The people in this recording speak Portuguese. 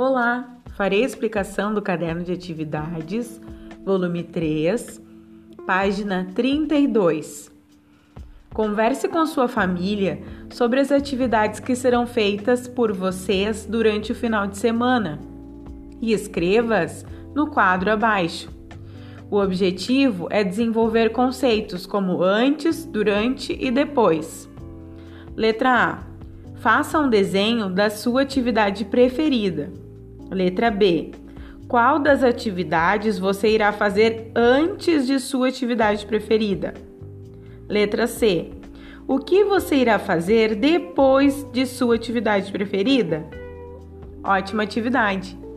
Olá, farei a explicação do caderno de atividades, volume 3, página 32. Converse com sua família sobre as atividades que serão feitas por vocês durante o final de semana e escreva-as no quadro abaixo. O objetivo é desenvolver conceitos como antes, durante e depois. Letra A. Faça um desenho da sua atividade preferida. Letra B. Qual das atividades você irá fazer antes de sua atividade preferida? Letra C. O que você irá fazer depois de sua atividade preferida? Ótima atividade!